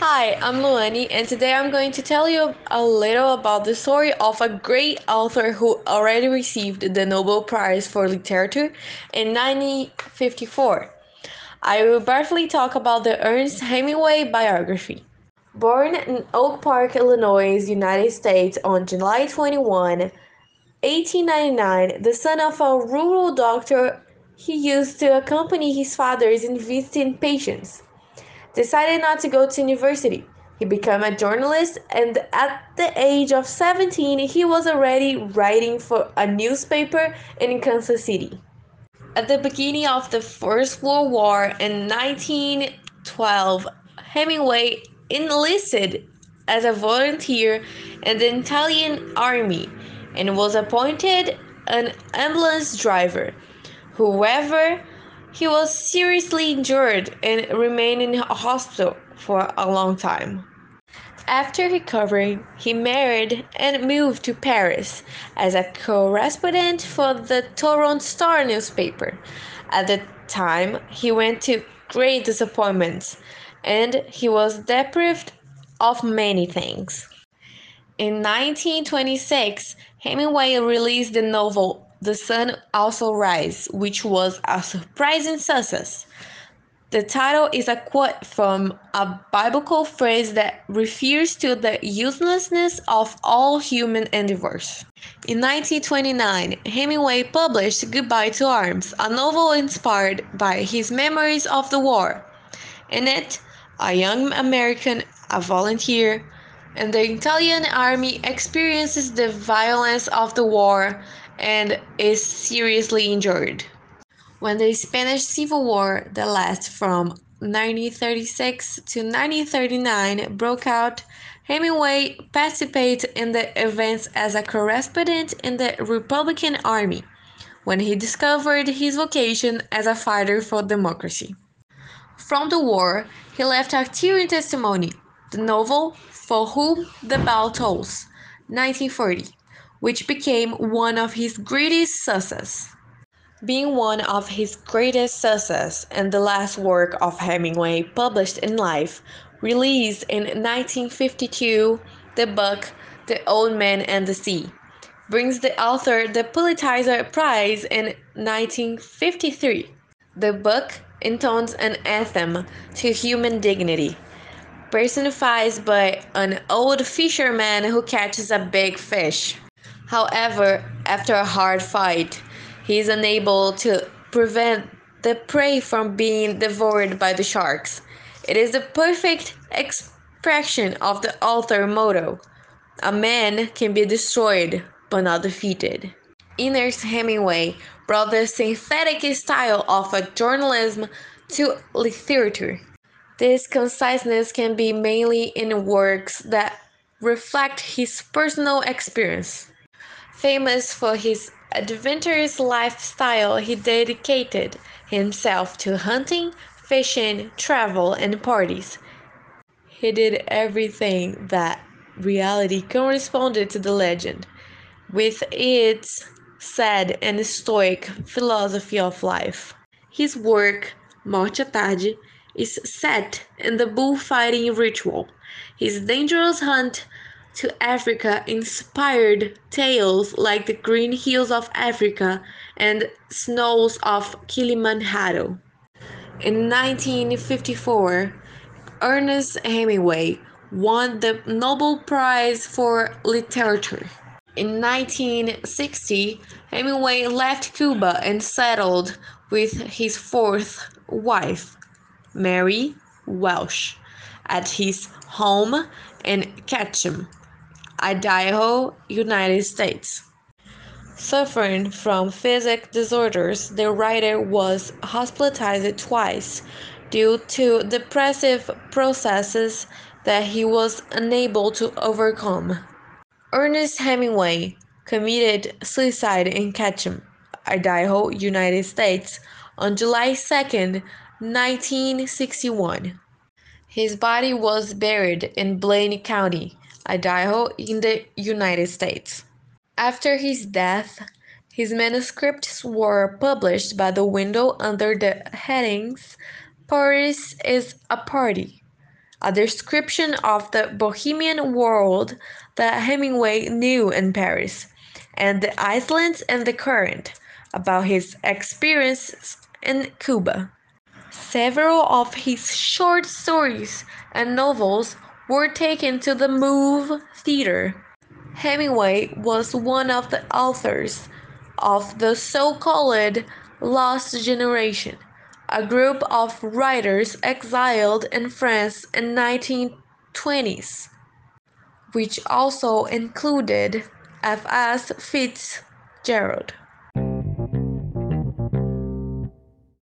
Hi, I'm Luani, and today I'm going to tell you a little about the story of a great author who already received the Nobel Prize for Literature in 1954. I will briefly talk about the Ernest Hemingway biography. Born in Oak Park, Illinois, United States on July 21, 1899, the son of a rural doctor, he used to accompany his fathers in visiting patients decided not to go to university. He became a journalist, and at the age of 17, he was already writing for a newspaper in Kansas City. At the beginning of the First World War in 1912, Hemingway enlisted as a volunteer in the Italian army and was appointed an ambulance driver. However, he was seriously injured and remained in a hospital for a long time. After recovering, he married and moved to Paris as a correspondent for the Toronto Star newspaper. At the time, he went to great disappointments and he was deprived of many things. In 1926, Hemingway released the novel the sun also rises, which was a surprising success. The title is a quote from a biblical phrase that refers to the uselessness of all human endeavors. In 1929, Hemingway published Goodbye to Arms, a novel inspired by his memories of the war. In it, a young American, a volunteer, and the Italian army experiences the violence of the war and is seriously injured. When the Spanish Civil War that lasted from 1936 to 1939 broke out, Hemingway participated in the events as a correspondent in the Republican Army when he discovered his vocation as a fighter for democracy. From the war, he left a tearing testimony, the novel For Whom the Bell Tolls, 1940 which became one of his greatest successes. Being one of his greatest successes and the last work of Hemingway published in life, released in 1952, the book The Old Man and the Sea brings the author the Pulitzer Prize in 1953. The book intones an anthem to human dignity, personified by an old fisherman who catches a big fish. However, after a hard fight, he is unable to prevent the prey from being devoured by the sharks. It is the perfect expression of the author motto A man can be destroyed, but not defeated. Ernest Hemingway brought the synthetic style of a journalism to literature. This conciseness can be mainly in works that reflect his personal experience. Famous for his adventurous lifestyle, he dedicated himself to hunting, fishing, travel, and parties. He did everything that reality corresponded to the legend, with its sad and stoic philosophy of life. His work, Morte à Tarde, is set in the bullfighting ritual. His dangerous hunt to Africa inspired tales like the Green Hills of Africa and Snows of Kilimanjaro. In 1954, Ernest Hemingway won the Nobel Prize for Literature. In 1960, Hemingway left Cuba and settled with his fourth wife, Mary Welsh, at his home in Ketchum, Idaho, United States. Suffering from physic disorders, the writer was hospitalized twice due to depressive processes that he was unable to overcome. Ernest Hemingway committed suicide in Ketchum, Idaho, United States on July 2, 1961. His body was buried in Blaine County, Idaho in the United States. After his death, his manuscripts were published by the window under the headings Paris is a Party, a description of the bohemian world that Hemingway knew in Paris, and the islands and the current, about his experiences in Cuba. Several of his short stories and novels were taken to the Move Theater. Hemingway was one of the authors of the so called Lost Generation, a group of writers exiled in France in 1920s, which also included F. S. Fitzgerald.